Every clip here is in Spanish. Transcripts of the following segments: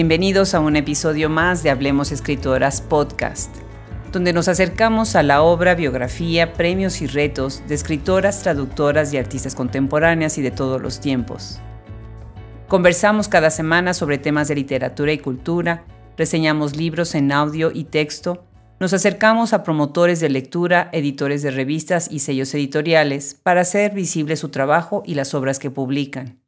Bienvenidos a un episodio más de Hablemos Escritoras Podcast, donde nos acercamos a la obra, biografía, premios y retos de escritoras, traductoras y artistas contemporáneas y de todos los tiempos. Conversamos cada semana sobre temas de literatura y cultura, reseñamos libros en audio y texto, nos acercamos a promotores de lectura, editores de revistas y sellos editoriales para hacer visible su trabajo y las obras que publican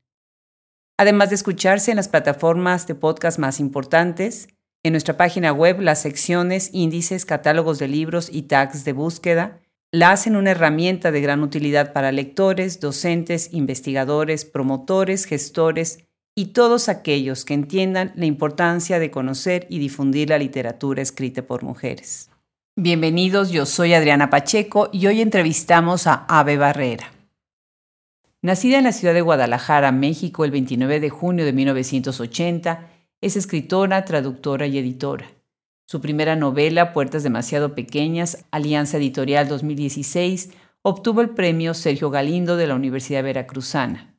además de escucharse en las plataformas de podcast más importantes, en nuestra página web las secciones, índices, catálogos de libros y tags de búsqueda la hacen una herramienta de gran utilidad para lectores, docentes, investigadores, promotores, gestores y todos aquellos que entiendan la importancia de conocer y difundir la literatura escrita por mujeres. Bienvenidos, yo soy Adriana Pacheco y hoy entrevistamos a Ave Barrera. Nacida en la ciudad de Guadalajara, México, el 29 de junio de 1980, es escritora, traductora y editora. Su primera novela, Puertas demasiado pequeñas, Alianza Editorial 2016, obtuvo el premio Sergio Galindo de la Universidad Veracruzana.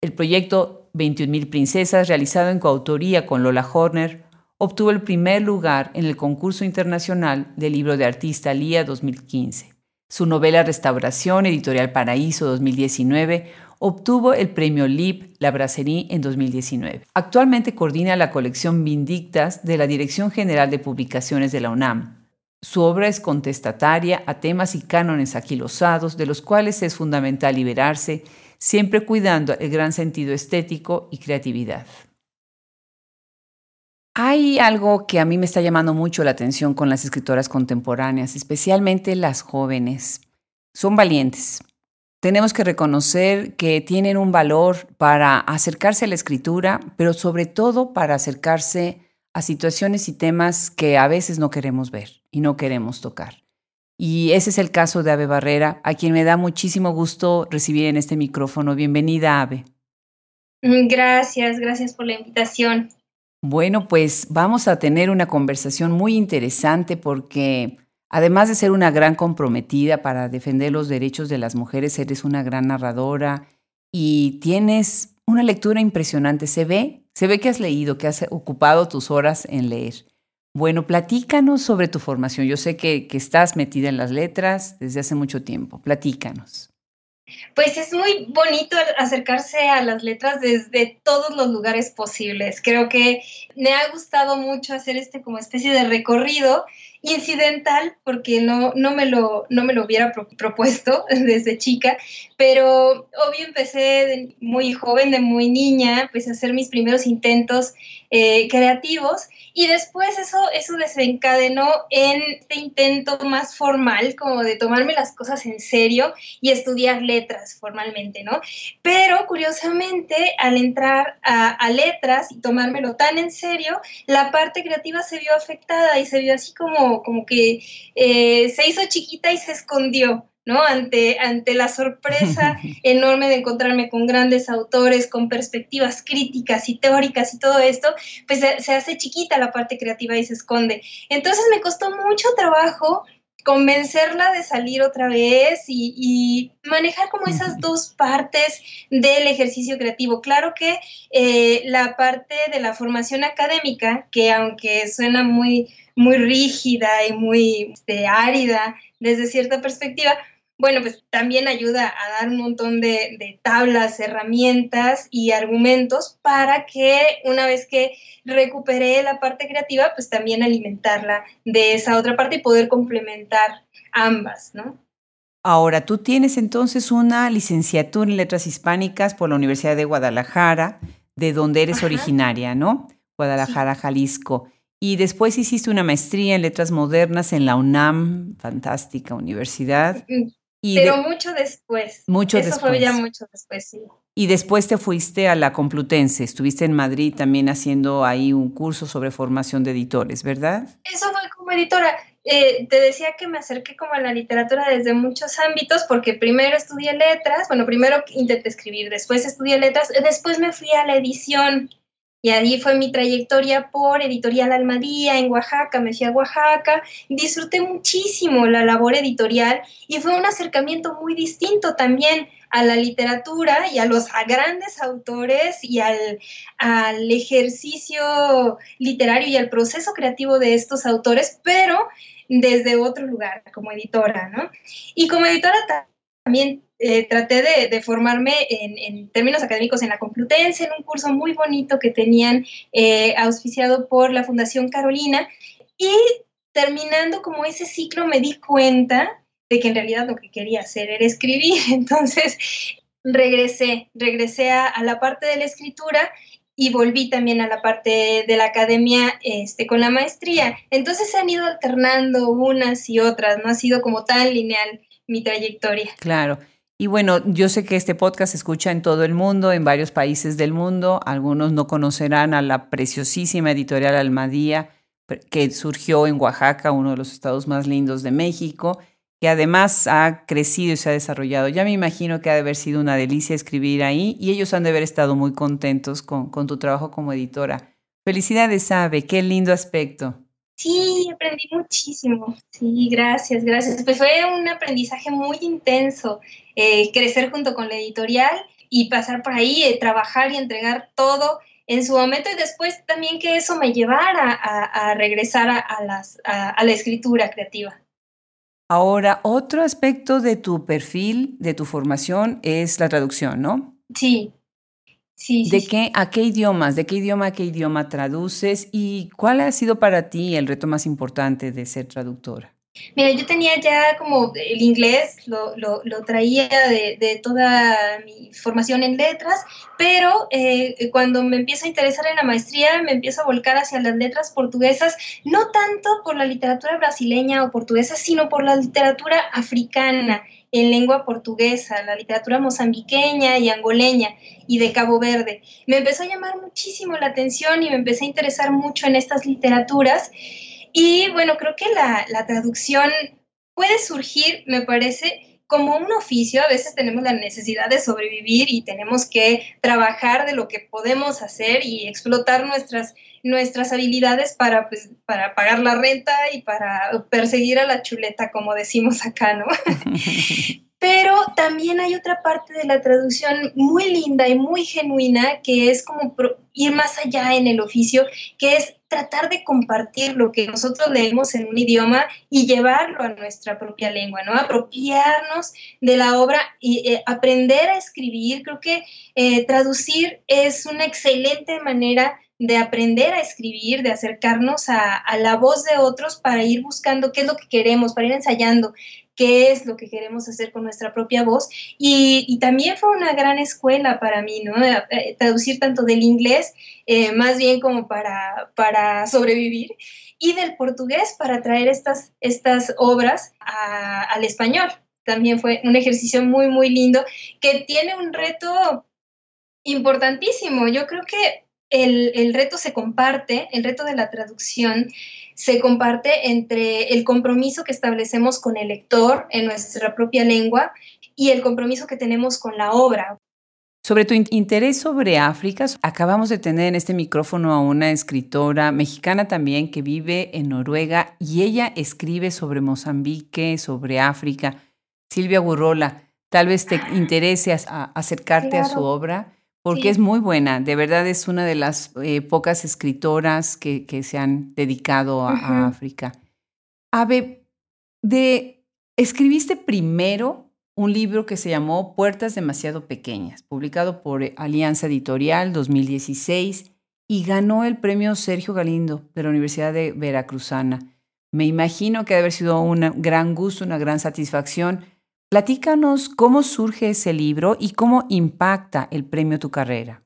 El proyecto 21.000 Princesas, realizado en coautoría con Lola Horner, obtuvo el primer lugar en el concurso internacional del libro de artista Lía 2015. Su novela Restauración, Editorial Paraíso 2019, obtuvo el premio LIB La Brasserie en 2019. Actualmente coordina la colección Vindictas de la Dirección General de Publicaciones de la UNAM. Su obra es contestataria a temas y cánones aquilosados de los cuales es fundamental liberarse, siempre cuidando el gran sentido estético y creatividad. Hay algo que a mí me está llamando mucho la atención con las escritoras contemporáneas, especialmente las jóvenes. Son valientes. Tenemos que reconocer que tienen un valor para acercarse a la escritura, pero sobre todo para acercarse a situaciones y temas que a veces no queremos ver y no queremos tocar. Y ese es el caso de Ave Barrera, a quien me da muchísimo gusto recibir en este micrófono. Bienvenida, Ave. Gracias, gracias por la invitación. Bueno, pues vamos a tener una conversación muy interesante porque además de ser una gran comprometida para defender los derechos de las mujeres, eres una gran narradora y tienes una lectura impresionante. Se ve, se ve que has leído, que has ocupado tus horas en leer. Bueno, platícanos sobre tu formación. Yo sé que, que estás metida en las letras desde hace mucho tiempo. Platícanos. Pues es muy bonito acercarse a las letras desde todos los lugares posibles. Creo que me ha gustado mucho hacer este como especie de recorrido incidental porque no, no, me, lo, no me lo hubiera propuesto desde chica, pero obvio empecé de muy joven, de muy niña, pues a hacer mis primeros intentos eh, creativos y después eso, eso desencadenó en este intento más formal, como de tomarme las cosas en serio y estudiar letras formalmente, ¿no? Pero curiosamente, al entrar a, letras y tomármelo tan en serio, la parte creativa se vio afectada y se vio así como, como que eh, se hizo chiquita y se escondió. ¿no? Ante, ante la sorpresa enorme de encontrarme con grandes autores, con perspectivas críticas y teóricas y todo esto, pues se, hace chiquita la parte creativa y se esconde. Entonces me costó mucho trabajo convencerla de salir otra vez y, manejar como esas dos partes del ejercicio creativo. Claro que eh, la parte de la formación académica, que aunque suena muy, muy rígida y muy este, árida desde cierta perspectiva, bueno, pues también ayuda a dar un montón de, tablas, herramientas y argumentos para que una vez que recupere la parte creativa, pues también alimentarla de esa otra parte y poder complementar ambas, ¿no? Ahora, tú tienes entonces una licenciatura en letras hispánicas por la Universidad de Guadalajara, de donde eres originaria, ¿no? Guadalajara, Jalisco. Y después hiciste una maestría en letras modernas en la UNAM, fantástica universidad. Pero mucho después. Mucho Eso después. fue ya mucho después, sí. Y después te fuiste a la Complutense, estuviste en Madrid también haciendo ahí un curso sobre formación de editores, ¿verdad? Eso fue como editora. Eh, te decía que me acerqué como a la literatura desde muchos ámbitos, porque primero estudié letras, bueno, primero intenté escribir, después estudié letras, después me fui a la edición Y ahí fue mi trayectoria por Editorial Almadía en Oaxaca, me fui a Oaxaca, disfruté muchísimo la labor editorial y fue un acercamiento muy distinto también a la literatura y a los grandes autores y al, al ejercicio literario y al proceso creativo de estos autores, pero desde otro lugar, como editora, ¿no? Y como editora también eh, traté de, formarme en, términos académicos en la Complutense, en un curso muy bonito que tenían eh, auspiciado por la Fundación Carolina. Y terminando como ese ciclo me di cuenta de que en realidad lo que quería hacer era escribir. Entonces regresé, regresé a, la parte de la escritura y volví también a la parte de la academia este, con la maestría. Entonces se han ido alternando unas y otras, no ha sido como tan lineal mi trayectoria. Claro. Y bueno, yo sé que este podcast se escucha en todo el mundo, en varios países del mundo. Algunos no conocerán a la preciosísima editorial Almadía, que surgió en Oaxaca, uno de los estados más lindos de México, que además ha crecido y se ha desarrollado. Ya me imagino que ha de haber sido una delicia escribir ahí y ellos han de haber estado muy contentos con, tu trabajo como editora. Felicidades, Abe, qué lindo aspecto. Sí, aprendí muchísimo. Sí, gracias, gracias. Pues fue un aprendizaje muy intenso, eh, crecer junto con la editorial y pasar por ahí, eh, trabajar y entregar todo en su momento y después también que eso me llevara a, regresar a, las, a la escritura creativa. Ahora, otro aspecto de tu perfil, de tu formación, es la traducción, ¿no? Sí, ¿De qué, a qué idiomas, de qué idioma a qué idioma traduces y cuál ha sido para ti el reto más importante de ser traductora? Mira, yo tenía ya como el inglés, lo, lo, traía de, de, toda mi formación en letras, pero eh, cuando me empiezo a interesar en la maestría, me empiezo a volcar hacia las letras portuguesas, no tanto por la literatura brasileña o portuguesa, sino por la literatura africana en lengua portuguesa, la literatura mozambiqueña y angoleña y de Cabo Verde. Me empezó a llamar muchísimo la atención y me empecé a interesar mucho en estas literaturas. Y bueno, creo que la, la traducción puede surgir, me parece, como un oficio, a veces tenemos la necesidad de sobrevivir y tenemos que trabajar de lo que podemos hacer y explotar nuestras, nuestras habilidades para, pues, para pagar la renta y para perseguir a la chuleta, como decimos acá, ¿no? Pero también hay otra parte de la traducción muy linda y muy genuina que es como ir más allá en el oficio, que es tratar de compartir lo que nosotros leemos en un idioma y llevarlo a nuestra propia lengua, ¿no? Apropiarnos de la obra y eh, aprender a escribir. Creo que eh, traducir es una excelente manera de aprender a escribir, de acercarnos a, a, la voz de otros para ir buscando qué es lo que queremos, para ir ensayando qué es lo que queremos hacer con nuestra propia voz. Y, también fue una gran escuela para mí, ¿no? Eh, eh, traducir tanto del inglés, eh, más bien como para, para sobrevivir, y del portugués para traer estas, estas obras al español. También fue un ejercicio muy, muy lindo que tiene un reto importantísimo. Yo creo que el, el reto se comparte, el reto de la traducción se comparte entre el compromiso que establecemos con el lector en nuestra propia lengua y el compromiso que tenemos con la obra. Sobre tu interés sobre África, acabamos de tener en este micrófono a una escritora mexicana también que vive en Noruega y ella escribe sobre Mozambique, sobre África. Silvia Gurrola, tal vez te interese acercarte a su obra porque es muy buena. De verdad es una de las eh, pocas escritoras que, se han dedicado a, África. Ave, de, escribiste primero un libro que se llamó Puertas demasiado pequeñas, publicado por eh, Alianza Editorial 2016 y ganó el premio Sergio Galindo de la Universidad de Veracruzana. Me imagino que debe haber sido un gran gusto, una gran satisfacción Platícanos cómo surge ese libro y cómo impacta el premio Tu Carrera.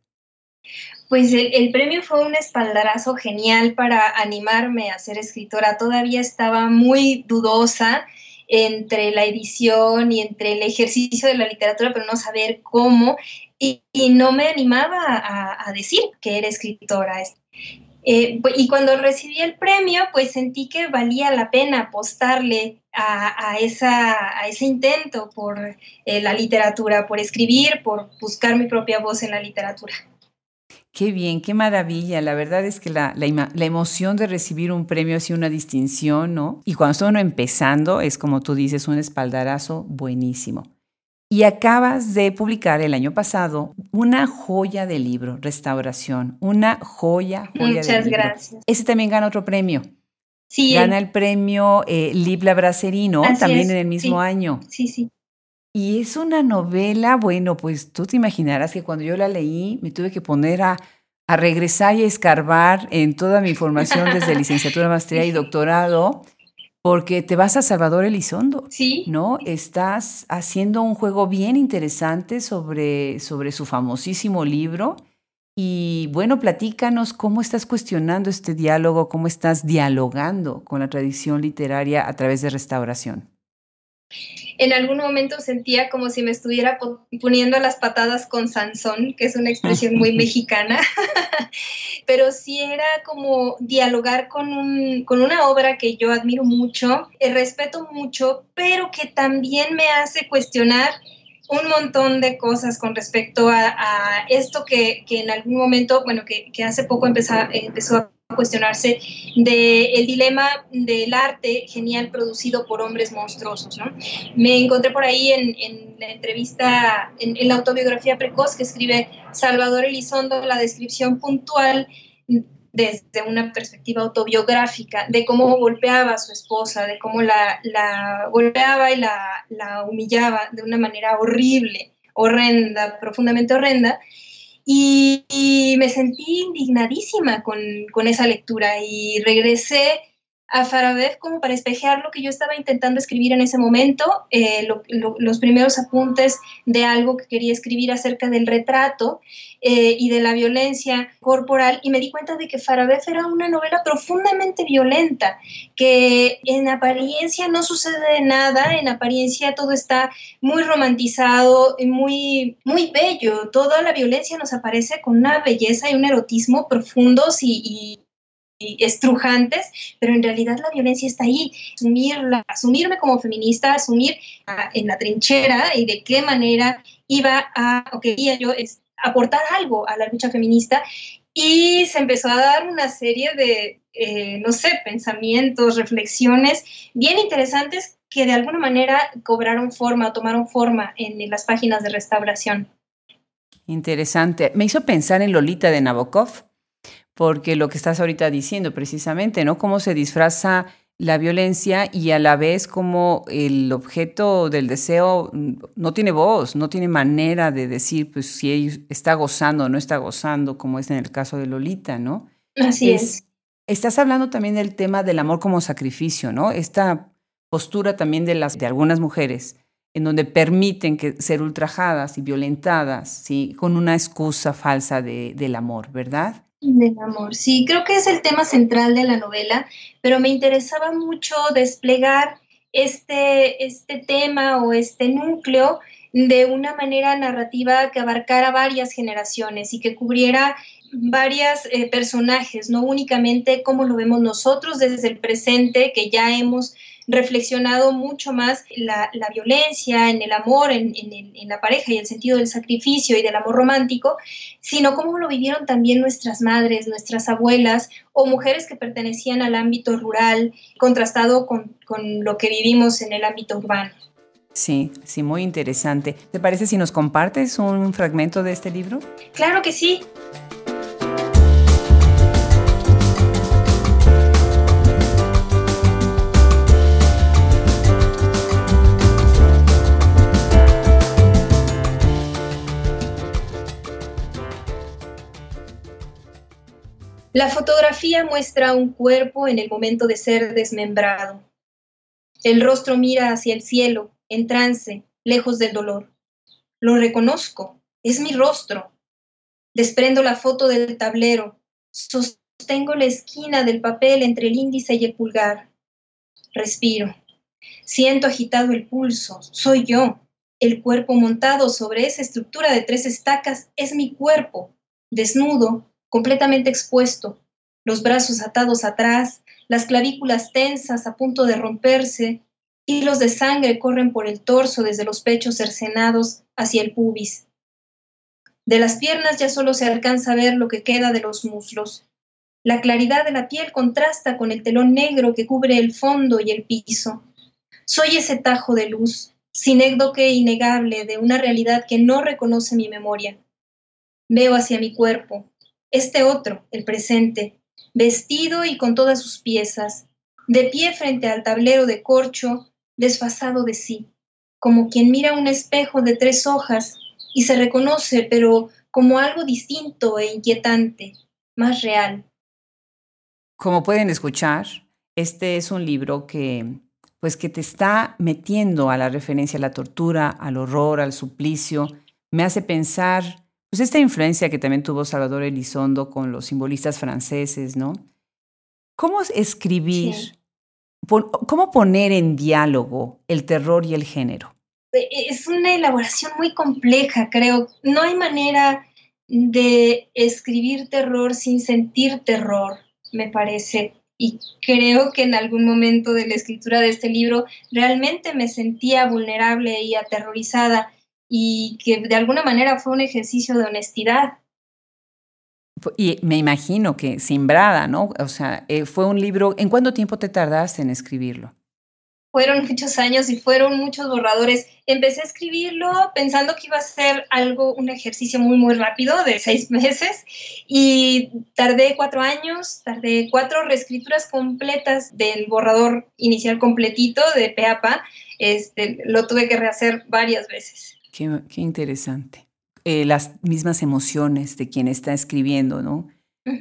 Pues el, premio fue un espaldarazo genial para animarme a ser escritora. Todavía estaba muy dudosa entre la edición y entre el ejercicio de la literatura, pero no saber cómo, y, no me animaba a, a, decir que era escritora. Eh, y cuando recibí el premio, pues sentí que valía la pena apostarle a, ese intento por eh, la literatura, por escribir, por buscar mi propia voz en la literatura. Qué bien, qué maravilla. La verdad es que la, la, emoción de recibir un premio así, una distinción, ¿no? Y cuando está uno empezando, es como tú dices, un espaldarazo buenísimo. Y acabas de publicar el año pasado una joya de libro, Restauración, una joya, joya Muchas gracias. Ese también gana otro premio. Sí. Gana el premio eh, Libla Bracerino, también en el mismo año. Sí, sí. Y es una novela, bueno, pues tú te imaginarás que cuando yo la leí me tuve que poner a, a regresar y a escarbar en toda mi formación desde licenciatura, maestría y doctorado, porque te vas a Salvador Elizondo. Sí. ¿No? Estás haciendo un juego bien interesante sobre, sobre su famosísimo libro. Y bueno, platícanos cómo estás cuestionando este diálogo, cómo estás dialogando con la tradición literaria a través de restauración en algún momento sentía como si me estuviera poniendo las patadas con Sansón, que es una expresión muy mexicana, pero sí era como dialogar con, un, con una obra que yo admiro mucho, eh, respeto mucho, pero que también me hace cuestionar un montón de cosas con respecto a, esto que, que, en algún momento, bueno, que, que hace poco empezó, empezó a cuestionarse del dilema del arte genial producido por hombres monstruosos. ¿no? Me encontré por ahí en, la entrevista, en, la autobiografía precoz que escribe Salvador Elizondo, la descripción puntual desde una perspectiva autobiográfica de cómo golpeaba a su esposa, de cómo la, la golpeaba y la, la humillaba de una manera horrible, horrenda, profundamente horrenda. Y, me sentí indignadísima con, con, esa lectura y regresé a Farabev como para espejear lo que yo estaba intentando escribir en ese momento, eh, los primeros apuntes de algo que quería escribir acerca del retrato eh, y de la violencia corporal y me di cuenta de que Farabev era una novela profundamente violenta, que en apariencia no sucede nada, en apariencia todo está muy romantizado y muy, muy bello, toda la violencia nos aparece con una belleza y un erotismo profundos y estrujantes, pero en realidad la violencia está ahí. Asumirla, asumirme como feminista, asumir en la trinchera y de qué manera iba a, o quería yo aportar algo a la lucha feminista. Y se empezó a dar una serie de, eh, no sé, pensamientos, reflexiones bien interesantes que de alguna manera cobraron forma, tomaron forma en las páginas de restauración. Interesante. Me hizo pensar en Lolita de Nabokov, porque lo que estás ahorita diciendo precisamente, ¿no? Cómo se disfraza la violencia y a la vez como el objeto del deseo no tiene voz, no tiene manera de decir pues si está gozando o no está gozando, como es en el caso de Lolita, ¿no? Así es, Estás hablando también del tema del amor como sacrificio, ¿no? Esta postura también de, las, de algunas mujeres en donde permiten que ser ultrajadas y violentadas, ¿sí? Con una excusa falsa de, del amor, ¿verdad? Del amor, sí, creo que es el tema central de la novela, pero me interesaba mucho desplegar este, este tema o este núcleo de una manera narrativa que abarcara varias generaciones y que cubriera varios eh, personajes, no únicamente como lo vemos nosotros desde el presente, que ya hemos reflexionado mucho más la, la violencia, en el amor, en, en, la pareja y el sentido del sacrificio y del amor romántico, sino cómo lo vivieron también nuestras madres, nuestras abuelas o mujeres que pertenecían al ámbito rural, contrastado con, con lo que vivimos en el ámbito urbano. Sí, sí, muy interesante. ¿Te parece si nos compartes un fragmento de este libro? Claro que sí. La fotografía muestra un cuerpo en el momento de ser desmembrado. El rostro mira hacia el cielo, en trance, lejos del dolor. Lo reconozco, es mi rostro. Desprendo la foto del tablero, sostengo la esquina del papel entre el índice y el pulgar. Respiro. Siento agitado el pulso, soy yo. El cuerpo montado sobre esa estructura de tres estacas es mi cuerpo, desnudo, completamente expuesto, los brazos atados atrás, las clavículas tensas a punto de romperse, hilos de sangre corren por el torso desde los pechos cercenados hacia el pubis. De las piernas ya solo se alcanza a ver lo que queda de los muslos. La claridad de la piel contrasta con el telón negro que cubre el fondo y el piso. Soy ese tajo de luz, sinécdoque innegable de una realidad que no reconoce mi memoria. Veo hacia mi cuerpo, este otro, el presente, vestido y con todas sus piezas, de pie frente al tablero de corcho, desfasado de sí, como quien mira un espejo de tres hojas y se reconoce, pero como algo distinto e inquietante, más real. Como pueden escuchar, este es un libro que pues que te está metiendo a la referencia a la tortura, al horror, al suplicio, me hace pensar pues esta influencia que también tuvo Salvador Elizondo con los simbolistas franceses, ¿no? ¿Cómo escribir, cómo poner en diálogo el terror y el género? E, e, es una elaboración muy compleja, creo. No hay manera de escribir terror sin sentir terror, me parece. Y creo que en algún momento de la escritura de este libro realmente me sentía vulnerable y aterrorizada y que de alguna manera fue un ejercicio de honestidad. Y me imagino que Simbrada, ¿no? O sea, eh, fue un libro, ¿en cuánto tiempo te tardaste en escribirlo? Fueron muchos años y fueron muchos borradores. Empecé a escribirlo pensando que iba a ser algo, un ejercicio muy, muy rápido de seis meses y tardé cuatro años, tardé cuatro reescrituras completas del borrador inicial completito de Peapa. Este, lo tuve que rehacer varias veces. Qué, interesante. Eh, las mismas emociones de quien está escribiendo, ¿no?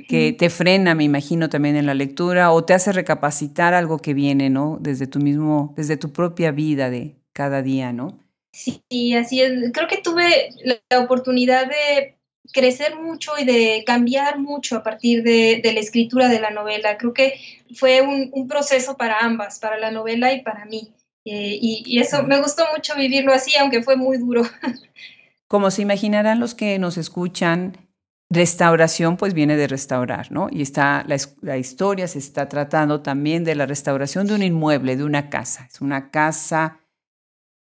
Que te frena, me imagino, también en la lectura o te hace recapacitar algo que viene, ¿no? Desde tu mismo, desde tu propia vida de cada día, ¿no? Sí, así es. Creo que tuve la oportunidad de crecer mucho y de cambiar mucho a partir de, la escritura de la novela. Creo que fue un, proceso para ambas, para la novela y para mí. Eh, y, eso me gustó mucho vivirlo así, aunque fue muy duro. Como se imaginarán los que nos escuchan, restauración pues viene de restaurar, ¿no? Y está la, la, historia se está tratando también de la restauración de un inmueble, de una casa. Es una casa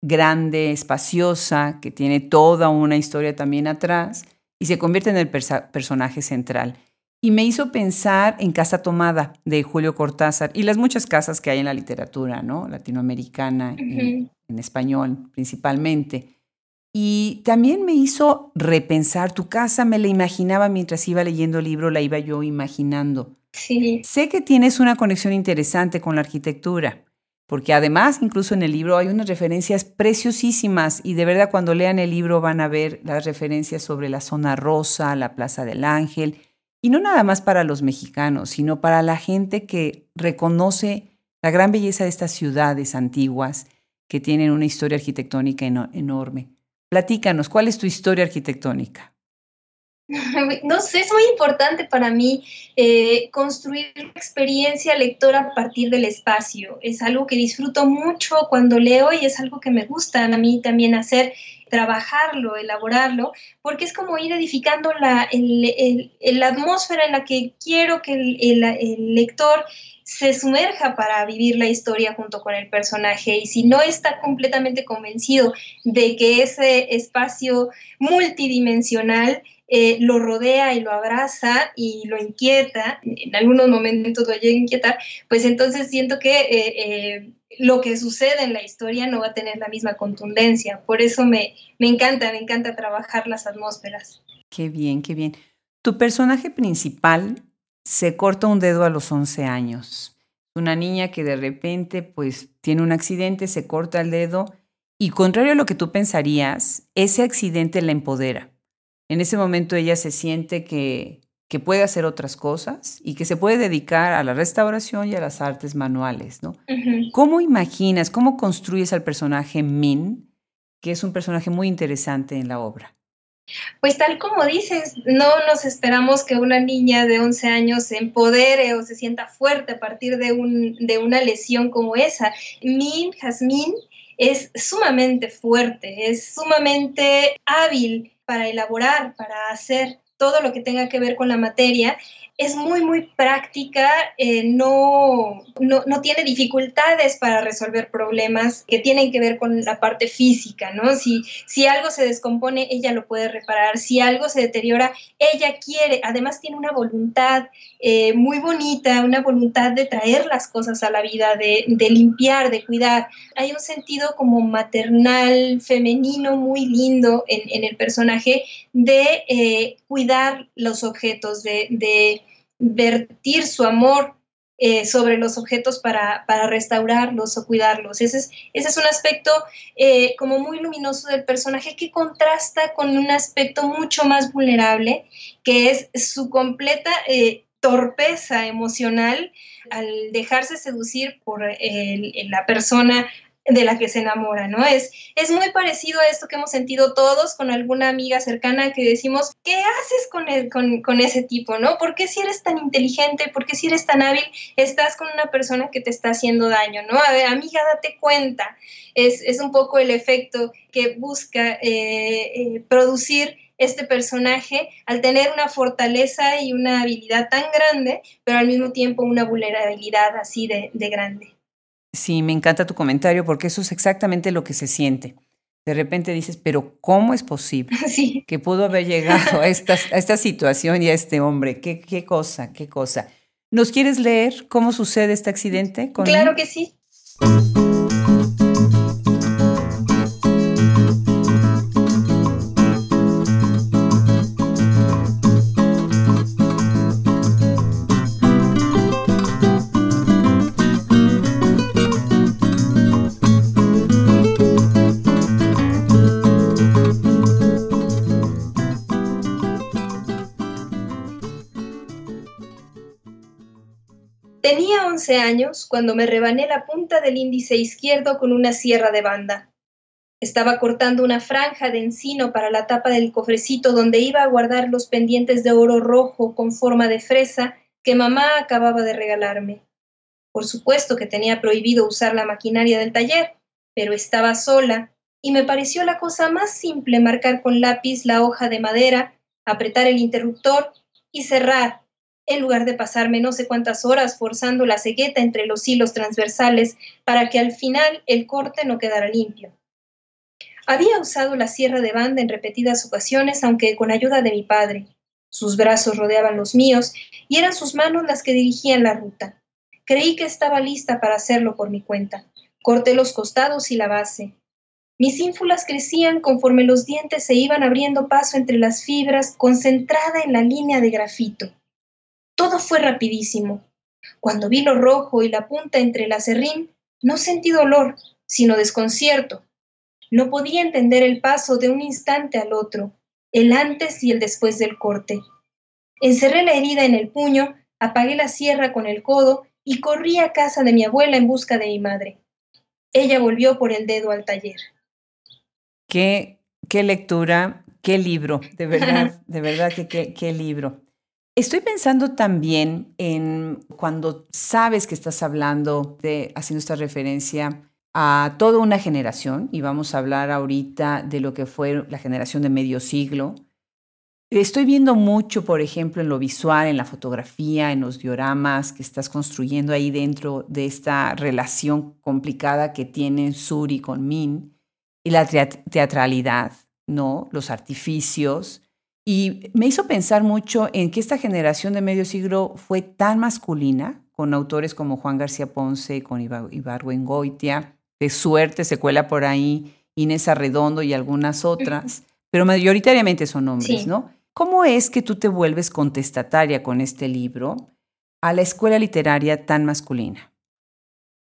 grande, espaciosa, que tiene toda una historia también atrás y se convierte en el personaje central y me hizo pensar en Casa Tomada de Julio Cortázar y las muchas casas que hay en la literatura, ¿no? Latinoamericana, en, español principalmente. Y también me hizo repensar, tu casa me la imaginaba mientras iba leyendo el libro, la iba yo imaginando. Sí. Sé que tienes una conexión interesante con la arquitectura, porque además incluso en el libro hay unas referencias preciosísimas y de verdad cuando lean el libro van a ver las referencias sobre la zona rosa, la Plaza del Ángel, y no nada más para los mexicanos, sino para la gente que reconoce la gran belleza de estas ciudades antiguas que tienen una historia arquitectónica enorme. Platícanos, ¿cuál es tu historia arquitectónica? No sé, es muy importante para mí eh, construir experiencia lectora a partir del espacio. Es algo que disfruto mucho cuando leo y es algo que me gusta a mí también hacer, trabajarlo, elaborarlo, porque es como ir edificando la, la atmósfera en la que quiero que el lector se sumerja para vivir la historia junto con el personaje. Y si no está completamente convencido de que ese espacio multidimensional eh, lo rodea y lo abraza y lo inquieta, en algunos momentos lo llega a inquietar, pues entonces siento que eh, eh, lo que sucede en la historia no va a tener la misma contundencia. Por eso me, me encanta, me encanta trabajar las atmósferas. Qué bien, qué bien. Tu personaje principal se corta un dedo a los 11 años. Una niña que de repente pues tiene un accidente, se corta el dedo y contrario a lo que tú pensarías, ese accidente la empodera en ese momento ella se siente que, que puede hacer otras cosas y que se puede dedicar a la restauración y a las artes manuales, ¿no? ¿Cómo imaginas, cómo construyes al personaje Min, que es un personaje muy interesante en la obra? Pues tal como dices, no nos esperamos que una niña de 11 años se empodere o se sienta fuerte a partir de, un, de una lesión como esa. Min, Jasmine, es sumamente fuerte, es sumamente hábil para elaborar, para hacer todo lo que tenga que ver con la materia. Es muy, muy práctica, eh, no, no, tiene dificultades para resolver problemas que tienen que ver con la parte física, ¿no? Si, si algo se descompone, ella lo puede reparar, si algo se deteriora, ella quiere, además tiene una voluntad eh, muy bonita, una voluntad de traer las cosas a la vida, de, limpiar, de cuidar. Hay un sentido como maternal, femenino, muy lindo en, el personaje de eh, cuidar los objetos, de vertir su amor eh, sobre los objetos para, restaurarlos o cuidarlos. Ese es, ese es un aspecto eh, como muy luminoso del personaje que contrasta con un aspecto mucho más vulnerable, que es su completa eh, torpeza emocional al dejarse seducir por la persona de la que se enamora, ¿no? Es, es muy parecido a esto que hemos sentido todos con alguna amiga cercana que decimos, ¿qué haces con, el, con, ese tipo, ¿no? ¿Por qué si eres tan inteligente, por qué si eres tan hábil, estás con una persona que te está haciendo daño, ¿no? A ver, amiga, date cuenta. Es, un poco el efecto que busca eh, eh, producir este personaje al tener una fortaleza y una habilidad tan grande, pero al mismo tiempo una vulnerabilidad así de grande. Sí, me encanta tu comentario porque eso es exactamente lo que se siente. De repente dices, pero ¿cómo es posible que pudo haber llegado a esta, a esta situación y a este hombre? ¿Qué, ¿Qué cosa? ¿Qué cosa? ¿Nos quieres leer cómo sucede este accidente? Con claro que sí. Tenía 11 años cuando me rebané la punta del índice izquierdo con una sierra de banda. Estaba cortando una franja de encino para la tapa del cofrecito donde iba a guardar los pendientes de oro rojo con forma de fresa que mamá acababa de regalarme. Por supuesto que tenía prohibido usar la maquinaria del taller, pero estaba sola y me pareció la cosa más simple marcar con lápiz la hoja de madera, apretar el interruptor y cerrar en lugar de pasarme no sé cuántas horas forzando la cegueta entre los hilos transversales para que al final el corte no quedara limpio. Había usado la sierra de banda en repetidas ocasiones, aunque con ayuda de mi padre. Sus brazos rodeaban los míos y eran sus manos las que dirigían la ruta. Creí que estaba lista para hacerlo por mi cuenta. Corté los costados y la base. Mis ínfulas crecían conforme los dientes se iban abriendo paso entre las fibras, concentrada en la línea de grafito. Todo fue rapidísimo. Cuando vi lo rojo y la punta entre el acerrín, no sentí dolor, sino desconcierto. No podía entender el paso de un instante al otro, el antes y el después del corte. Encerré la herida en el puño, apagué la sierra con el codo y corrí a casa de mi abuela en busca de mi madre. Ella volvió por el dedo al taller. Qué, qué lectura, qué libro, de verdad, de verdad que qué, qué libro. Estoy pensando también en cuando sabes que estás hablando de, haciendo esta referencia a toda una generación, y vamos a hablar ahorita de lo que fue la generación de medio siglo. Estoy viendo mucho, por ejemplo, en lo visual, en la fotografía, en los dioramas que estás construyendo ahí dentro de esta relación complicada que tienen Suri con Min, y la teatralidad, ¿no? Los artificios y me hizo pensar mucho en que esta generación de medio siglo fue tan masculina, con autores como Juan García Ponce, con Goitia, de suerte se cuela por ahí Inés Arredondo y algunas otras, pero mayoritariamente son hombres, ¿no? ¿Cómo es que tú te vuelves contestataria con este libro a la escuela literaria tan masculina?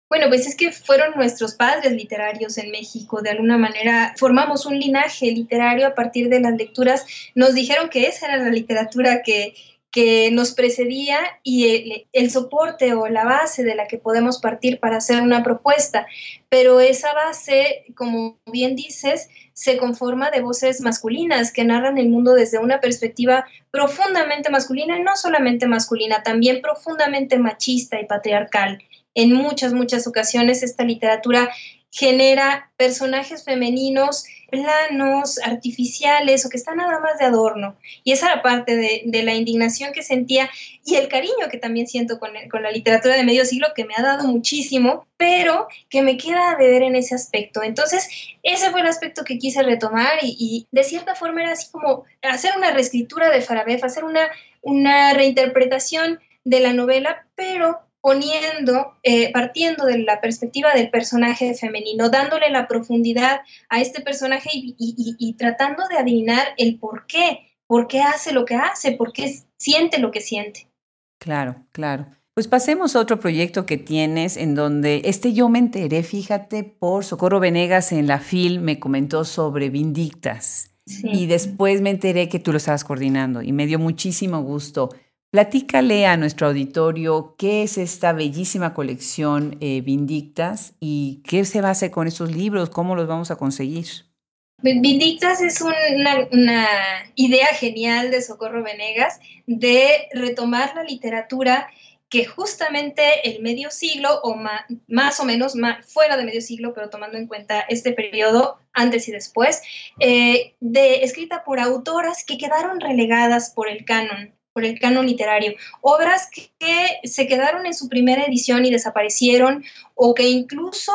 Bueno, pues es que fueron nuestros padres literarios en México, de alguna manera formamos un linaje literario a partir de las lecturas, nos dijeron que esa era la literatura que, que nos precedía y el, el, soporte o la base de la que podemos partir para hacer una propuesta. Pero esa base, como bien dices, se conforma de voces masculinas que narran el mundo desde una perspectiva profundamente masculina y no solamente masculina, también profundamente machista y patriarcal en muchas, muchas ocasiones esta literatura genera personajes femeninos planos artificiales o que están nada más de adorno. Y esa era parte de, la indignación que sentía y el cariño que también siento con, con, la literatura de medio siglo, que me ha dado muchísimo, pero que me queda de ver en ese aspecto. Entonces, ese fue el aspecto que quise retomar y, y de cierta forma era así como hacer una reescritura de Farabef, hacer una, una reinterpretación de la novela, pero poniendo, eh, partiendo de la perspectiva del personaje femenino, dándole la profundidad a este personaje y, tratando de adivinar el por qué, por qué hace lo que hace, por qué siente lo que siente. Claro, claro. Pues pasemos a otro proyecto que tienes en donde este yo me enteré, fíjate, por Socorro Venegas en la FIL me comentó sobre Vindictas. Y después me enteré que tú lo estabas coordinando y me dio muchísimo gusto. Platícale a nuestro auditorio qué es esta bellísima colección eh, Vindictas y qué se va a hacer con estos libros, cómo los vamos a conseguir. Vindictas es una, idea genial de Socorro Venegas de retomar la literatura que justamente el medio siglo, o más, o menos fuera de medio siglo, pero tomando en cuenta este periodo antes y después, eh, de, escrita por autoras que quedaron relegadas por el canon por el canon literario, obras que, se quedaron en su primera edición y desaparecieron o que incluso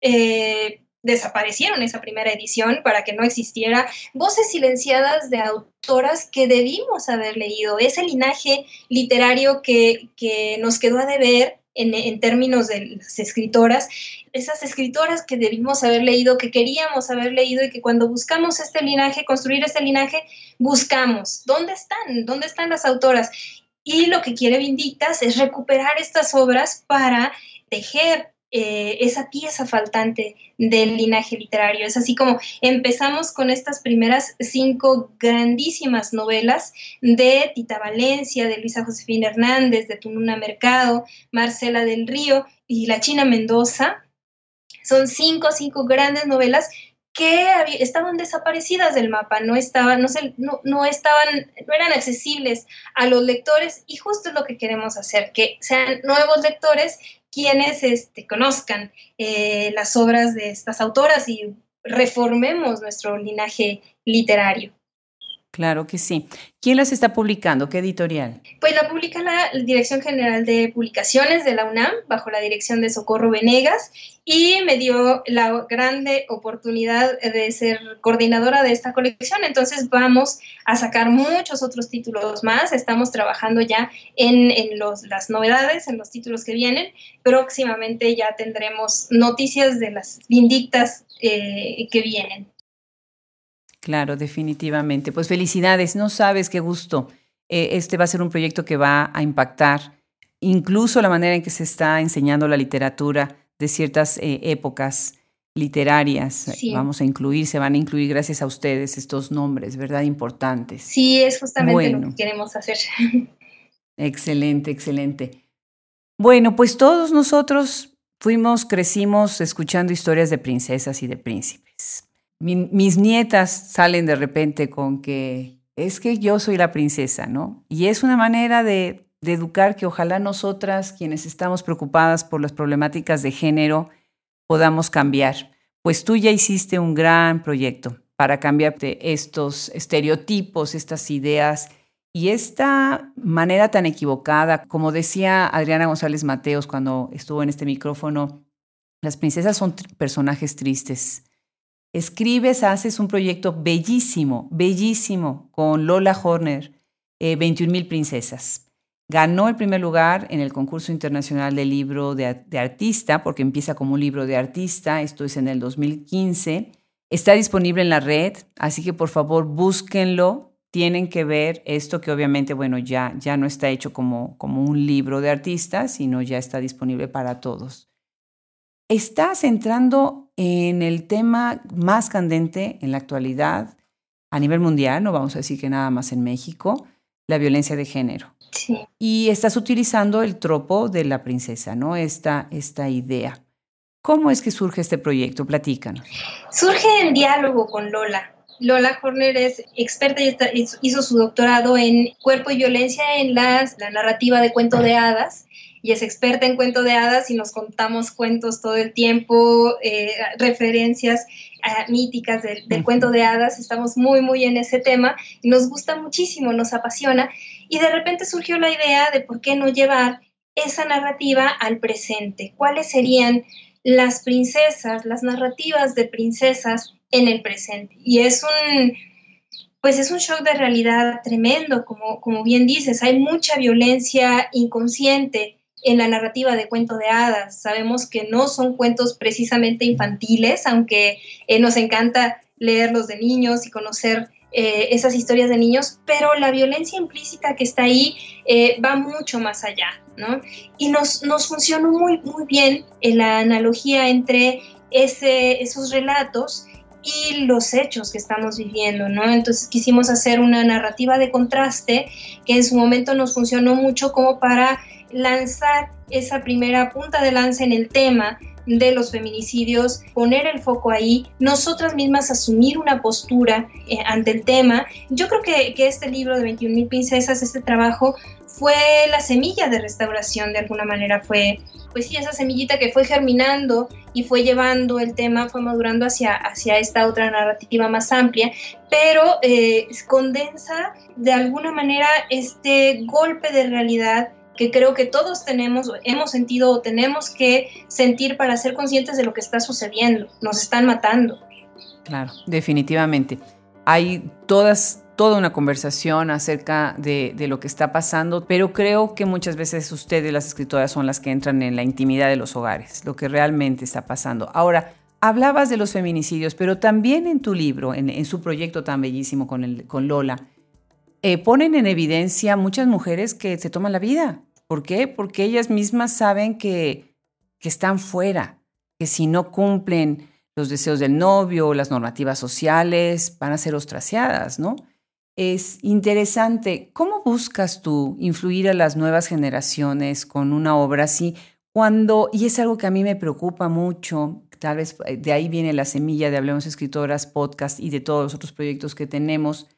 eh, desaparecieron esa primera edición para que no existiera, voces silenciadas de autoras que debimos haber leído, ese linaje literario que, que nos quedó a deber en, términos de las escritoras, esas escritoras que debimos haber leído, que queríamos haber leído y que cuando buscamos este linaje, construir este linaje, buscamos, ¿dónde están? ¿Dónde están las autoras? Y lo que quiere Vindictas es recuperar estas obras para tejer eh, esa pieza faltante del linaje literario. Es así como empezamos con estas primeras cinco grandísimas novelas de Tita Valencia, de Luisa Josefina Hernández, de Tununa Mercado, Marcela del Río y La China Mendoza. Son cinco, cinco grandes novelas que estaban desaparecidas del mapa, no estaban, no, no, no, estaban, no eran accesibles a los lectores y justo es lo que queremos hacer, que sean nuevos lectores quienes este, conozcan eh, las obras de estas autoras y reformemos nuestro linaje literario. Claro que sí. ¿Quién las está publicando? ¿Qué editorial? Pues la publica la Dirección General de Publicaciones de la UNAM, bajo la dirección de Socorro Venegas, y me dio la grande oportunidad de ser coordinadora de esta colección. Entonces vamos a sacar muchos otros títulos más. Estamos trabajando ya en, las novedades, en los títulos que vienen. Próximamente ya tendremos noticias de las vindictas eh, que vienen. Claro, definitivamente. Pues felicidades, no sabes qué gusto. Eh, este va a ser un proyecto que va a impactar incluso la manera en que se está enseñando la literatura de ciertas eh, épocas literarias. Vamos a incluir, se van a incluir gracias a ustedes estos nombres, ¿verdad? Importantes. Sí, es justamente lo que queremos hacer. Excelente, excelente. Bueno, pues todos nosotros fuimos, crecimos escuchando historias de princesas y de príncipes mis nietas salen de repente con que es que yo soy la princesa, ¿no? Y es una manera de, de educar que ojalá nosotras, quienes estamos preocupadas por las problemáticas de género, podamos cambiar. Pues tú ya hiciste un gran proyecto para cambiarte estos estereotipos, estas ideas y esta manera tan equivocada, como decía Adriana González Mateos cuando estuvo en este micrófono, las princesas son personajes tristes escribes, haces un proyecto bellísimo, bellísimo con Lola Horner, eh, 21 mil princesas. Ganó el primer lugar en el concurso internacional del libro de, de, artista, porque empieza como un libro de artista, esto es en el 2015. Está disponible en la red, así que por favor búsquenlo. Tienen que ver esto que obviamente, bueno, ya, ya no está hecho como, como un libro de artista, sino ya está disponible para todos. Estás entrando en el tema más candente en la actualidad a nivel mundial, no vamos a decir que nada más en México, la violencia de género. Sí. Y estás utilizando el tropo de la princesa, ¿no? Esta, esta idea. ¿Cómo es que surge este proyecto? Platícanos. Surge en diálogo con Lola. Lola Horner es experta y hizo su doctorado en cuerpo y violencia en la narrativa de cuento de hadas y es experta en cuento de hadas y nos contamos cuentos todo el tiempo, eh, referencias eh, míticas del, del cuento de hadas, estamos muy, muy en ese tema y nos gusta muchísimo, nos apasiona. Y de repente surgió la idea de por qué no llevar esa narrativa al presente, cuáles serían las princesas, las narrativas de princesas en el presente. Y es un, pues es un shock de realidad tremendo, como, como bien dices, hay mucha violencia inconsciente en la narrativa de cuento de hadas. Sabemos que no son cuentos precisamente infantiles, aunque eh, nos encanta leerlos de niños y conocer eh, esas historias de niños, pero la violencia implícita que está ahí eh, va mucho más allá, ¿no? Y nos, nos funcionó muy, muy bien en la analogía entre ese, esos relatos y los hechos que estamos viviendo, ¿no? Entonces quisimos hacer una narrativa de contraste que en su momento nos funcionó mucho como para lanzar esa primera punta de lanza en el tema de los feminicidios, poner el foco ahí, nosotras mismas asumir una postura eh, ante el tema. Yo creo que, que este libro de 21.000 princesas, este trabajo, fue la semilla de restauración de alguna manera, fue, pues sí, esa semillita que fue germinando y fue llevando el tema, fue madurando hacia, hacia esta otra narrativa más amplia, pero eh, condensa de alguna manera este golpe de realidad que creo que todos tenemos, hemos sentido o tenemos que sentir para ser conscientes de lo que está sucediendo. Nos están matando. Claro, definitivamente. Hay todas, toda una conversación acerca de, de, lo que está pasando, pero creo que muchas veces ustedes, las escritoras, son las que entran en la intimidad de los hogares, lo que realmente está pasando. Ahora, hablabas de los feminicidios, pero también en tu libro, en, en su proyecto tan bellísimo con, el, con Lola, eh, ponen en evidencia muchas mujeres que se toman la vida. ¿Por qué? Porque ellas mismas saben que, que están fuera, que si no cumplen los deseos del novio las normativas sociales, van a ser ostraciadas, ¿no? Es interesante. ¿Cómo buscas tú influir a las nuevas generaciones con una obra así? Cuando, y es algo que a mí me preocupa mucho, tal vez eh, de ahí viene la semilla de Hablemos Escritoras, podcast y de todos los otros proyectos que tenemos,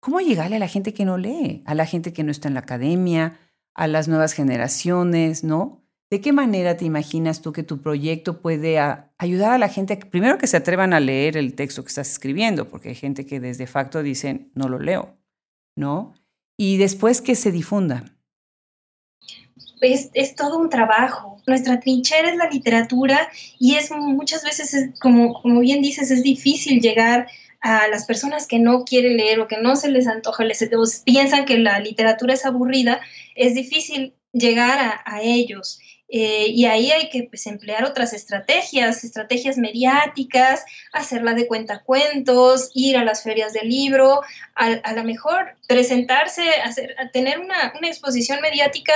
¿cómo llegarle a la gente que no lee, a la gente que no está en la academia, a las nuevas generaciones, ¿no? ¿De qué manera te imaginas tú que tu proyecto puede ayudar a la gente, primero que se atrevan a leer el texto que estás escribiendo, porque hay gente que desde facto dicen, no lo leo, ¿no? Y después que se difunda. Es, es, todo un trabajo. Nuestra trinchera es la literatura y es muchas veces, como, como bien dices, es difícil llegar a las personas que no quieren leer o que no se les antoja, les, piensan que la literatura es aburrida, es difícil llegar a, ellos. Eh, y ahí hay que pues, emplear otras estrategias, estrategias mediáticas, hacerla de cuentacuentos, ir a las ferias del libro, a, a lo mejor presentarse, hacer, tener una, una, exposición mediática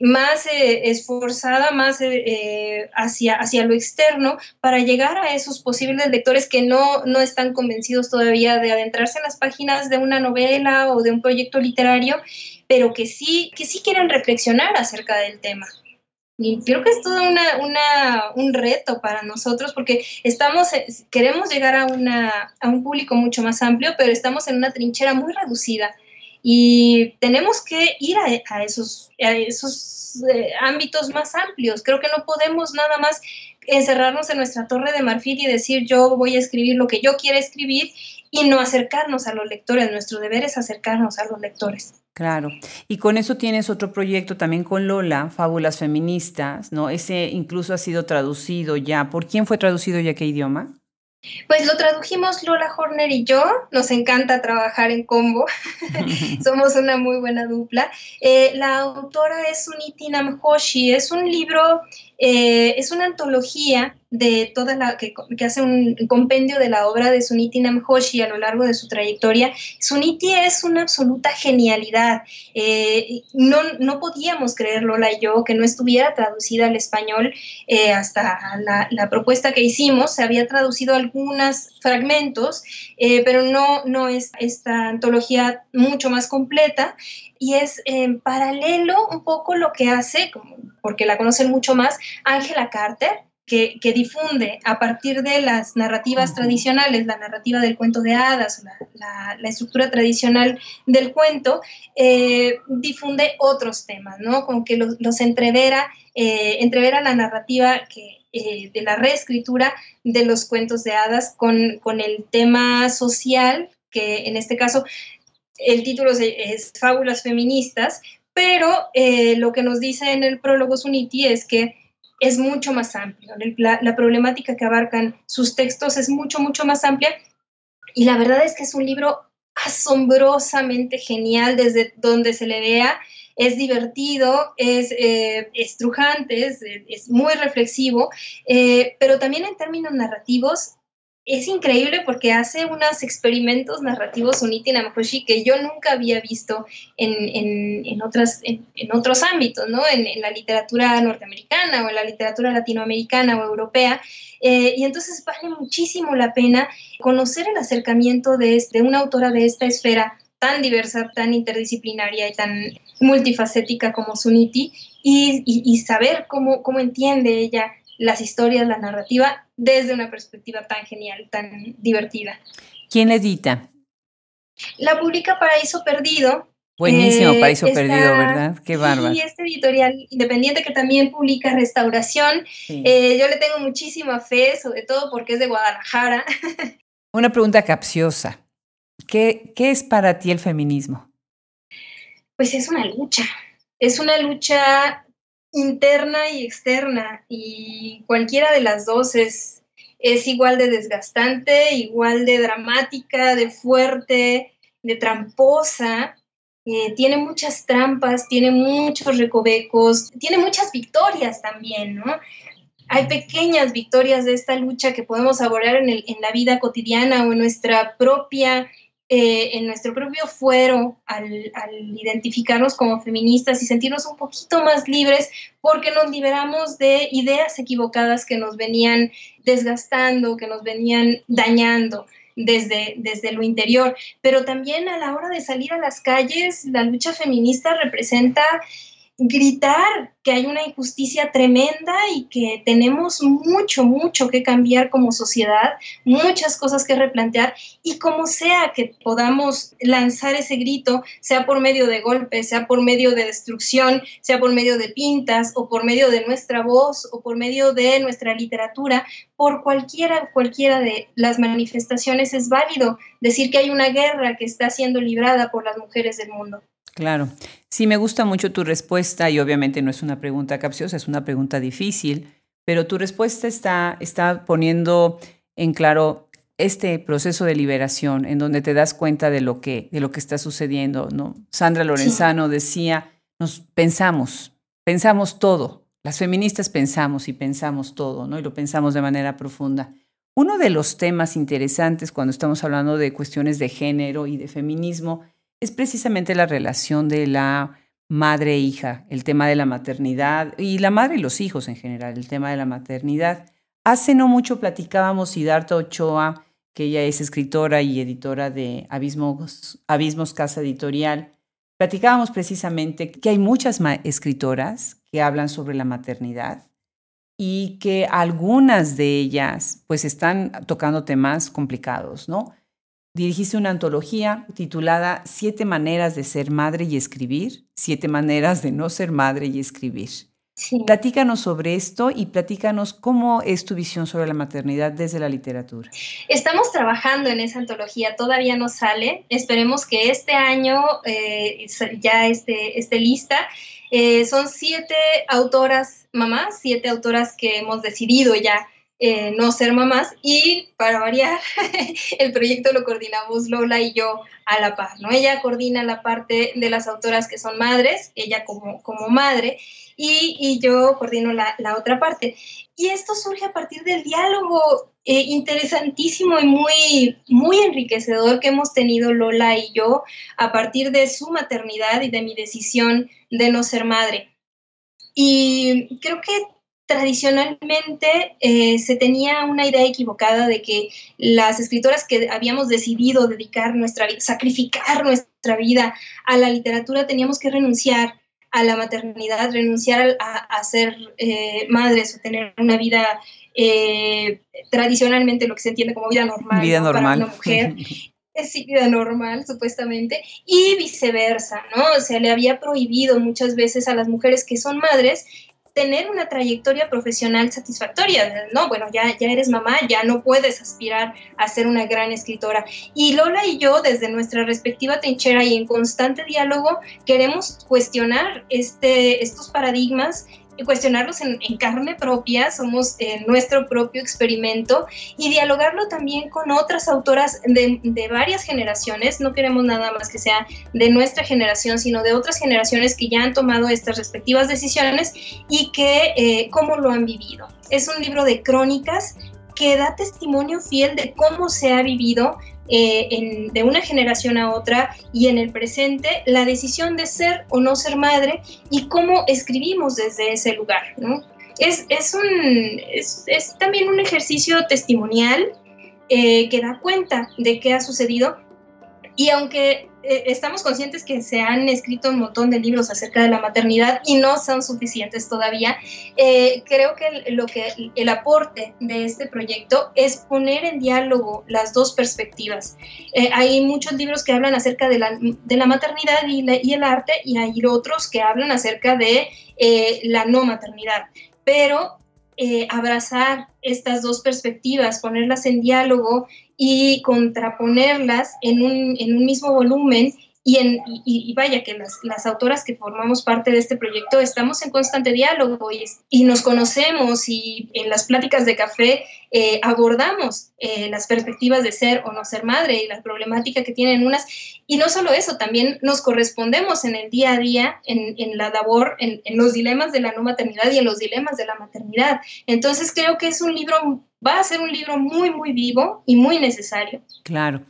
más eh, esforzada, más eh, eh, hacia, hacia lo externo, para llegar a esos posibles lectores que no, no están convencidos todavía de adentrarse en las páginas de una novela o de un proyecto literario, pero que sí, que sí quieren reflexionar acerca del tema. Y creo que es todo una, una, un reto para nosotros porque estamos, eh, queremos llegar a, una, a un público mucho más amplio, pero estamos en una trinchera muy reducida y tenemos que ir a, esos, a esos eh, ámbitos más amplios. Creo que no podemos nada más encerrarnos en nuestra torre de marfil y decir yo voy a escribir lo que yo quiero escribir y no acercarnos a los lectores. Nuestro deber es acercarnos a los lectores. Claro. Y con eso tienes otro proyecto también con Lola, Fábulas Feministas, ¿no? Ese incluso ha sido traducido ya. ¿Por quién fue traducido y a qué idioma? Pues lo tradujimos Lola Horner y yo. Nos encanta trabajar en combo. Somos una muy buena dupla. Eh, la autora es Suniti Namhoshi. Es un libro, eh, es una antología de toda la que, hace un compendio de la obra de Suniti Namhoshi a lo largo de su trayectoria. Suniti es una absoluta genialidad. Eh, no, no podíamos creer, Lola y yo, que no estuviera traducida al español eh, hasta la, la, propuesta que hicimos. Se había traducido algunos fragmentos, pero no, no es esta antología mucho más completa y es en paralelo un poco lo que hace, porque la conocen mucho más, Angela Carter que, difunde a partir de las narrativas tradicionales, la narrativa del cuento de hadas, la, estructura tradicional del cuento, eh, difunde otros temas, ¿no? Como que los, entrevera, eh, entrevera la narrativa que, eh, de la reescritura de los cuentos de hadas con, con, el tema social, que en este caso el título es Fábulas Feministas, pero lo que nos dice en el prólogo Suniti es que es mucho más amplio. La, problemática que abarcan sus textos es mucho, mucho más amplia. Y la verdad es que es un libro asombrosamente genial desde donde se le vea. Es divertido, es eh, estrujante, es, muy reflexivo, eh, pero también en términos narrativos es increíble porque hace unos experimentos narrativos Uniti Namahoshi que yo nunca había visto en, otras, en, otros ámbitos, ¿no? En, la literatura norteamericana o en la literatura latinoamericana o europea. Eh, y entonces vale muchísimo la pena conocer el acercamiento de, de una autora de esta esfera tan diversa, tan interdisciplinaria y tan multifacética como Suniti y, y, saber cómo, cómo entiende ella las historias, la narrativa, desde una perspectiva tan genial, tan divertida. ¿Quién edita? La publica Paraíso Perdido. Buenísimo, eh, Paraíso Perdido, ¿verdad? Qué bárbaro. Y este editorial independiente que también publica Restauración. Eh, yo le tengo muchísima fe, sobre todo porque es de Guadalajara. Una pregunta capciosa. ¿Qué, ¿Qué es para ti el feminismo? Pues es una lucha. Es una lucha interna y externa y cualquiera de las dos es, es igual de desgastante, igual de dramática, de fuerte, de tramposa. Eh, tiene muchas trampas, tiene muchos recovecos, tiene muchas victorias también, ¿no? Hay pequeñas victorias de esta lucha que podemos abordar en, el, en la vida cotidiana o en nuestra propia eh, en nuestro propio fuero al, identificarnos como feministas y sentirnos un poquito más libres porque nos liberamos de ideas equivocadas que nos venían desgastando, que nos venían dañando. Desde, desde lo interior, pero también a la hora de salir a las calles, la lucha feminista representa gritar que hay una injusticia tremenda y que tenemos mucho, mucho que cambiar como sociedad, muchas cosas que replantear y como sea que podamos lanzar ese grito, sea por medio de golpes, sea por medio de destrucción, sea por medio de pintas o por medio de nuestra voz o por medio de nuestra literatura, por cualquiera, cualquiera de las manifestaciones es válido decir que hay una guerra que está siendo librada por las mujeres del mundo. Claro. Sí, me gusta mucho tu respuesta y obviamente no es una pregunta capciosa, es una pregunta difícil, pero tu respuesta está, está poniendo en claro este proceso de liberación en donde te das cuenta de lo que, de lo que está sucediendo. ¿no? Sandra Lorenzano decía, nos pensamos, pensamos todo. Las feministas pensamos y pensamos todo, ¿no? Y lo pensamos de manera profunda. Uno de los temas interesantes cuando estamos hablando de cuestiones de género y de feminismo es precisamente la relación de la madre-hija, el tema de la maternidad y la madre y los hijos en general, el tema de la maternidad. Hace no mucho platicábamos Siddhartha Ochoa, que ella es escritora y editora de Abismos, Abismos Casa Editorial. Platicábamos precisamente que hay muchas escritoras que hablan sobre la maternidad y que algunas de ellas pues están tocando temas complicados, ¿no? Dirigiste una antología titulada Siete maneras de ser madre y escribir, siete maneras de no ser madre y escribir. Platícanos sobre esto y platícanos cómo es tu visión sobre la maternidad desde la literatura. Estamos trabajando en esa antología, todavía no sale. Esperemos que este año eh, ya esté, esté lista. Eh, son siete autoras mamás, siete autoras que hemos decidido ya eh, no ser mamás y para variar el proyecto lo coordinamos Lola y yo a la par, ¿no? Ella coordina la parte de las autoras que son madres, ella como, como madre y, yo coordino la, otra parte. Y esto surge a partir del diálogo eh, interesantísimo y muy, muy enriquecedor que hemos tenido Lola y yo a partir de su maternidad y de mi decisión de no ser madre. Y creo que tradicionalmente eh, se tenía una idea equivocada de que las escritoras que habíamos decidido dedicar nuestra vida, sacrificar nuestra vida a la literatura, teníamos que renunciar a la maternidad, renunciar a, ser eh, madres o tener una vida eh, tradicionalmente lo que se entiende como vida normal. Vida normal. Para una mujer. es vida normal, supuestamente, y viceversa, ¿no? Se le había prohibido muchas veces a las mujeres que son madres tener una trayectoria profesional satisfactoria. No, bueno, ya, ya eres mamá, ya no puedes aspirar a ser una gran escritora. Y Lola y yo, desde nuestra respectiva trinchera y en constante diálogo, queremos cuestionar este, estos paradigmas cuestionarlos en, carne propia, somos eh, nuestro propio experimento y dialogarlo también con otras autoras de, varias generaciones, no queremos nada más que sea de nuestra generación, sino de otras generaciones que ya han tomado estas respectivas decisiones y que eh, cómo lo han vivido. Es un libro de crónicas que da testimonio fiel de cómo se ha vivido eh, de una generación a otra y en el presente la decisión de ser o no ser madre y cómo escribimos desde ese lugar. Es, es, un, es, también un ejercicio testimonial eh, que da cuenta de qué ha sucedido y aunque eh, estamos conscientes que se han escrito un montón de libros acerca de la maternidad y no son suficientes todavía, eh, creo que lo que el aporte de este proyecto es poner en diálogo las dos perspectivas. Eh, hay muchos libros que hablan acerca de la, de la maternidad y, y, el arte y hay otros que hablan acerca de la no maternidad, pero abrazar estas dos perspectivas, ponerlas en diálogo y contraponerlas en un, en un mismo volumen y, en, y, vaya que las, las, autoras que formamos parte de este proyecto estamos en constante diálogo y, y nos conocemos y en las pláticas de café eh, abordamos eh, las perspectivas de ser o no ser madre y la problemática que tienen unas. Y no solo eso, también nos correspondemos en el día a día, en, en la labor, en, en los dilemas de la no maternidad y en los dilemas de la maternidad. Entonces creo que es un libro, va a ser un libro muy, muy vivo y muy necesario. Claro.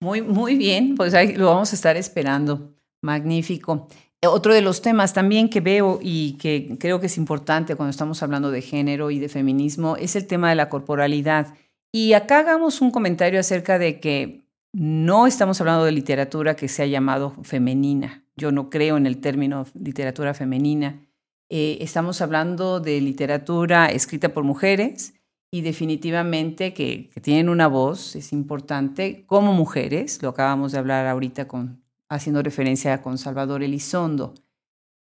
Muy, muy bien, pues lo vamos a estar esperando. Magnífico. Eh, otro de los temas también que veo y que creo que es importante cuando estamos hablando de género y de feminismo es el tema de la corporalidad. Y acá hagamos un comentario acerca de que no estamos hablando de literatura que se ha llamado femenina. Yo no creo en el término literatura femenina. Eh, estamos hablando de literatura escrita por mujeres y definitivamente que, tienen una voz, es importante, como mujeres, lo acabamos de hablar ahorita con, haciendo referencia con Salvador Elizondo.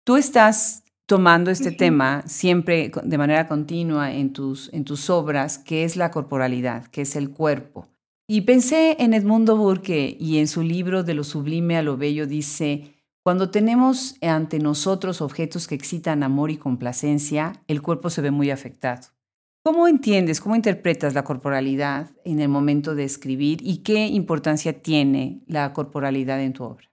Tú estás tomando este tema siempre de manera continua en tus, en tus obras, que es la corporalidad, que es el cuerpo. Y pensé en Edmundo Burke y en su libro De lo sublime a lo bello dice, cuando tenemos ante nosotros objetos que excitan amor y complacencia, el cuerpo se ve muy afectado. ¿Cómo entiendes, cómo interpretas la corporalidad en el momento de escribir y qué importancia tiene la corporalidad en tu obra?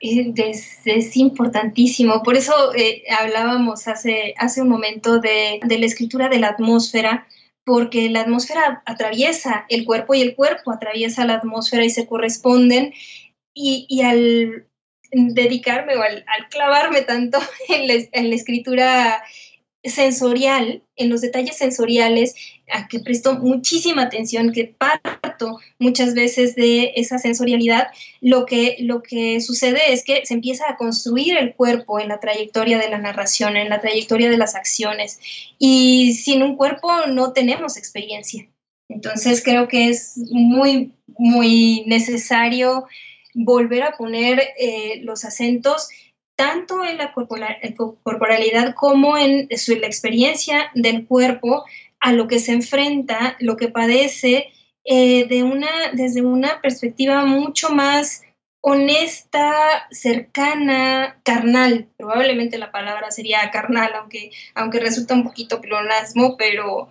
Es, importantísimo. Por eso eh, hablábamos hace, hace un momento de, la escritura de la atmósfera, porque la atmósfera atraviesa el cuerpo y el cuerpo atraviesa la atmósfera y se corresponden. Y, al dedicarme o al, clavarme tanto en la escritura sensorial, en los detalles sensoriales, a que presto muchísima atención, que parto muchas veces de esa sensorialidad, lo que, lo que sucede es que se empieza a construir el cuerpo en la trayectoria de la narración, en la trayectoria de las acciones. Y sin un cuerpo no tenemos experiencia. Entonces creo que es muy, muy necesario volver a poner eh, los acentos tanto en la corporalidad como en la experiencia del cuerpo a lo que se enfrenta, lo que padece, eh, de una, desde una perspectiva mucho más honesta, cercana, carnal. Probablemente la palabra sería carnal, aunque, aunque resulta un poquito pleonasmo, pero,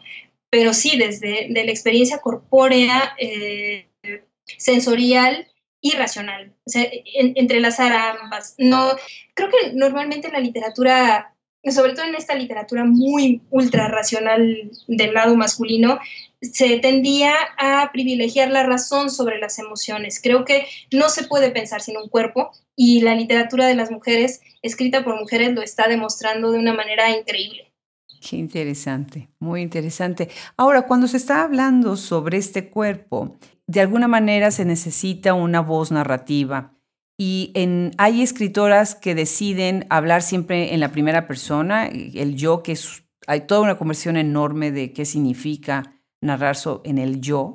pero sí, desde de la experiencia corpórea, eh, sensorial irracional, o sea, entrelazar ambas. No, creo que normalmente en la literatura, sobre todo en esta literatura muy ultra racional del lado masculino, se tendía a privilegiar la razón sobre las emociones. Creo que no se puede pensar sin un cuerpo y la literatura de las mujeres, escrita por mujeres, lo está demostrando de una manera increíble. Qué interesante, muy interesante. Ahora, cuando se está hablando sobre este cuerpo, de alguna manera se necesita una voz narrativa. Y hay escritoras que deciden hablar siempre en la primera persona, el yo, que hay toda una conversión enorme de qué significa narrar en el yo.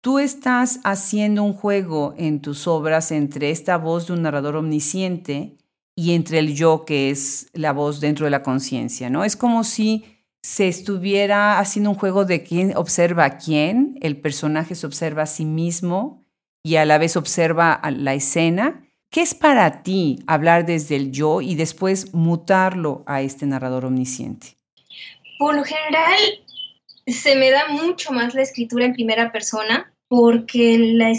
Tú estás haciendo un juego en tus obras entre esta voz de un narrador omnisciente y entre el yo, que es la voz dentro de la conciencia, ¿no? Es como si se estuviera haciendo un juego de quién observa a quién, el personaje se observa a sí mismo y a la vez observa la escena. ¿Qué es para ti hablar desde el yo y después mutarlo a este narrador omnisciente? Por lo general, se me da mucho más la escritura en primera persona porque la,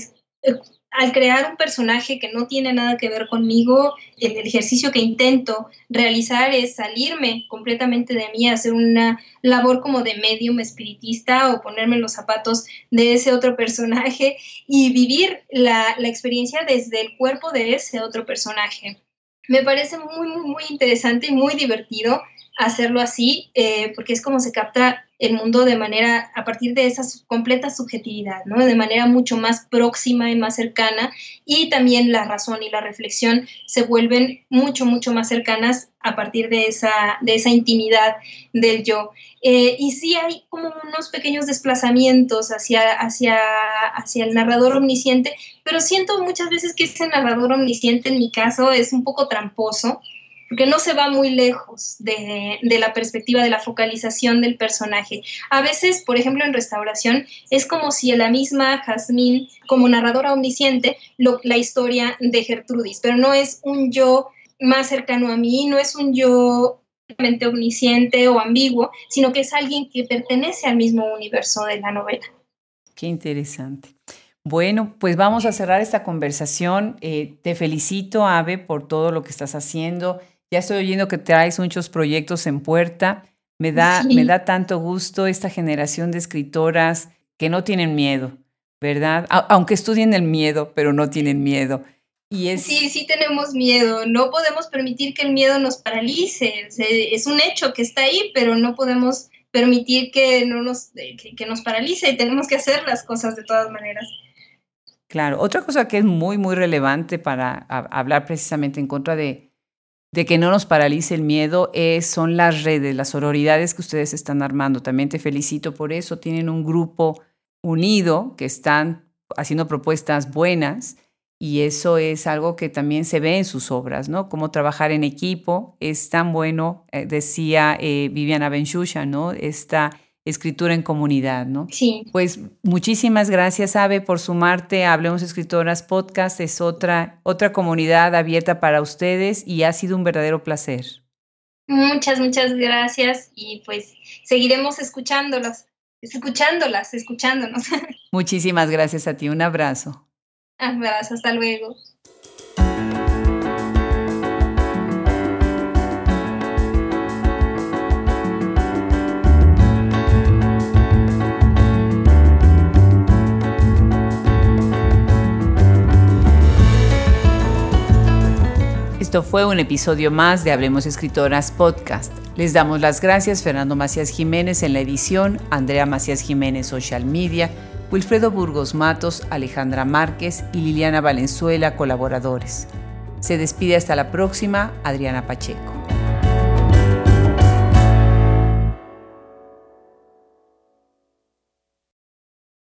al crear un personaje que no tiene nada que ver conmigo, el, ejercicio que intento realizar es salirme completamente de mí, hacer una labor como de medium espiritista o ponerme los zapatos de ese otro personaje y vivir la, la experiencia desde el cuerpo de ese otro personaje. Me parece muy, muy, muy interesante y muy divertido hacerlo así, eh, porque es como se capta el mundo de manera, a partir de esa completa subjetividad, ¿no? De manera mucho más próxima y más cercana, y también la razón y la reflexión se vuelven mucho, mucho más cercanas a partir de esa, de esa intimidad del yo. Eh, y sí hay como unos pequeños desplazamientos hacia, hacia, hacia el narrador omnisciente, pero siento muchas veces que ese narrador omnisciente en mi caso es un poco tramposo, porque no se va muy lejos de, la perspectiva de la focalización del personaje. A veces, por ejemplo, en restauración, es como si la misma Jazmín, como narradora omnisciente, la historia de Gertrudis, pero no es un yo más cercano a mí, no es un yo omnisciente o ambiguo, sino que es alguien que pertenece al mismo universo de la novela. Qué interesante. Bueno, pues vamos a cerrar esta conversación. Eh, te felicito, Ave, por todo lo que estás haciendo. Ya estoy oyendo que traes muchos proyectos en puerta. Me da, me da tanto gusto esta generación de escritoras que no tienen miedo, ¿verdad? aunque estudien el miedo, pero no tienen miedo. Y es... Sí, sí tenemos miedo. No podemos permitir que el miedo nos paralice. Es un hecho que está ahí, pero no podemos permitir que, no nos, que nos paralice y tenemos que hacer las cosas de todas maneras. Claro, otra cosa que es muy, muy relevante para hablar precisamente en contra de, de que no nos paralice el miedo es, son las redes, las sororidades que ustedes están armando. También te felicito por eso. Tienen un grupo unido que están haciendo propuestas buenas y eso es algo que también se ve en sus obras, ¿no? Cómo trabajar en equipo es tan bueno, eh, decía eh, Viviana Benchusha, ¿no? Esta escritura en comunidad, ¿no? Sí. Pues muchísimas gracias, Ave, por sumarte a Hablemos Escritoras Podcast. Es otra, otra comunidad abierta para ustedes y ha sido un verdadero placer. Muchas, muchas gracias y pues seguiremos escuchándolos, escuchándolas, escuchándonos. Muchísimas gracias a ti. Un abrazo. Abrazo, hasta luego. Esto fue un episodio más de Hablemos Escritoras Podcast. Les damos las gracias Fernando Macías Jiménez en la edición, Andrea Macías Jiménez Social Media, Wilfredo Burgos Matos, Alejandra Márquez y Liliana Valenzuela, colaboradores. Se despide hasta la próxima, Adriana Pacheco.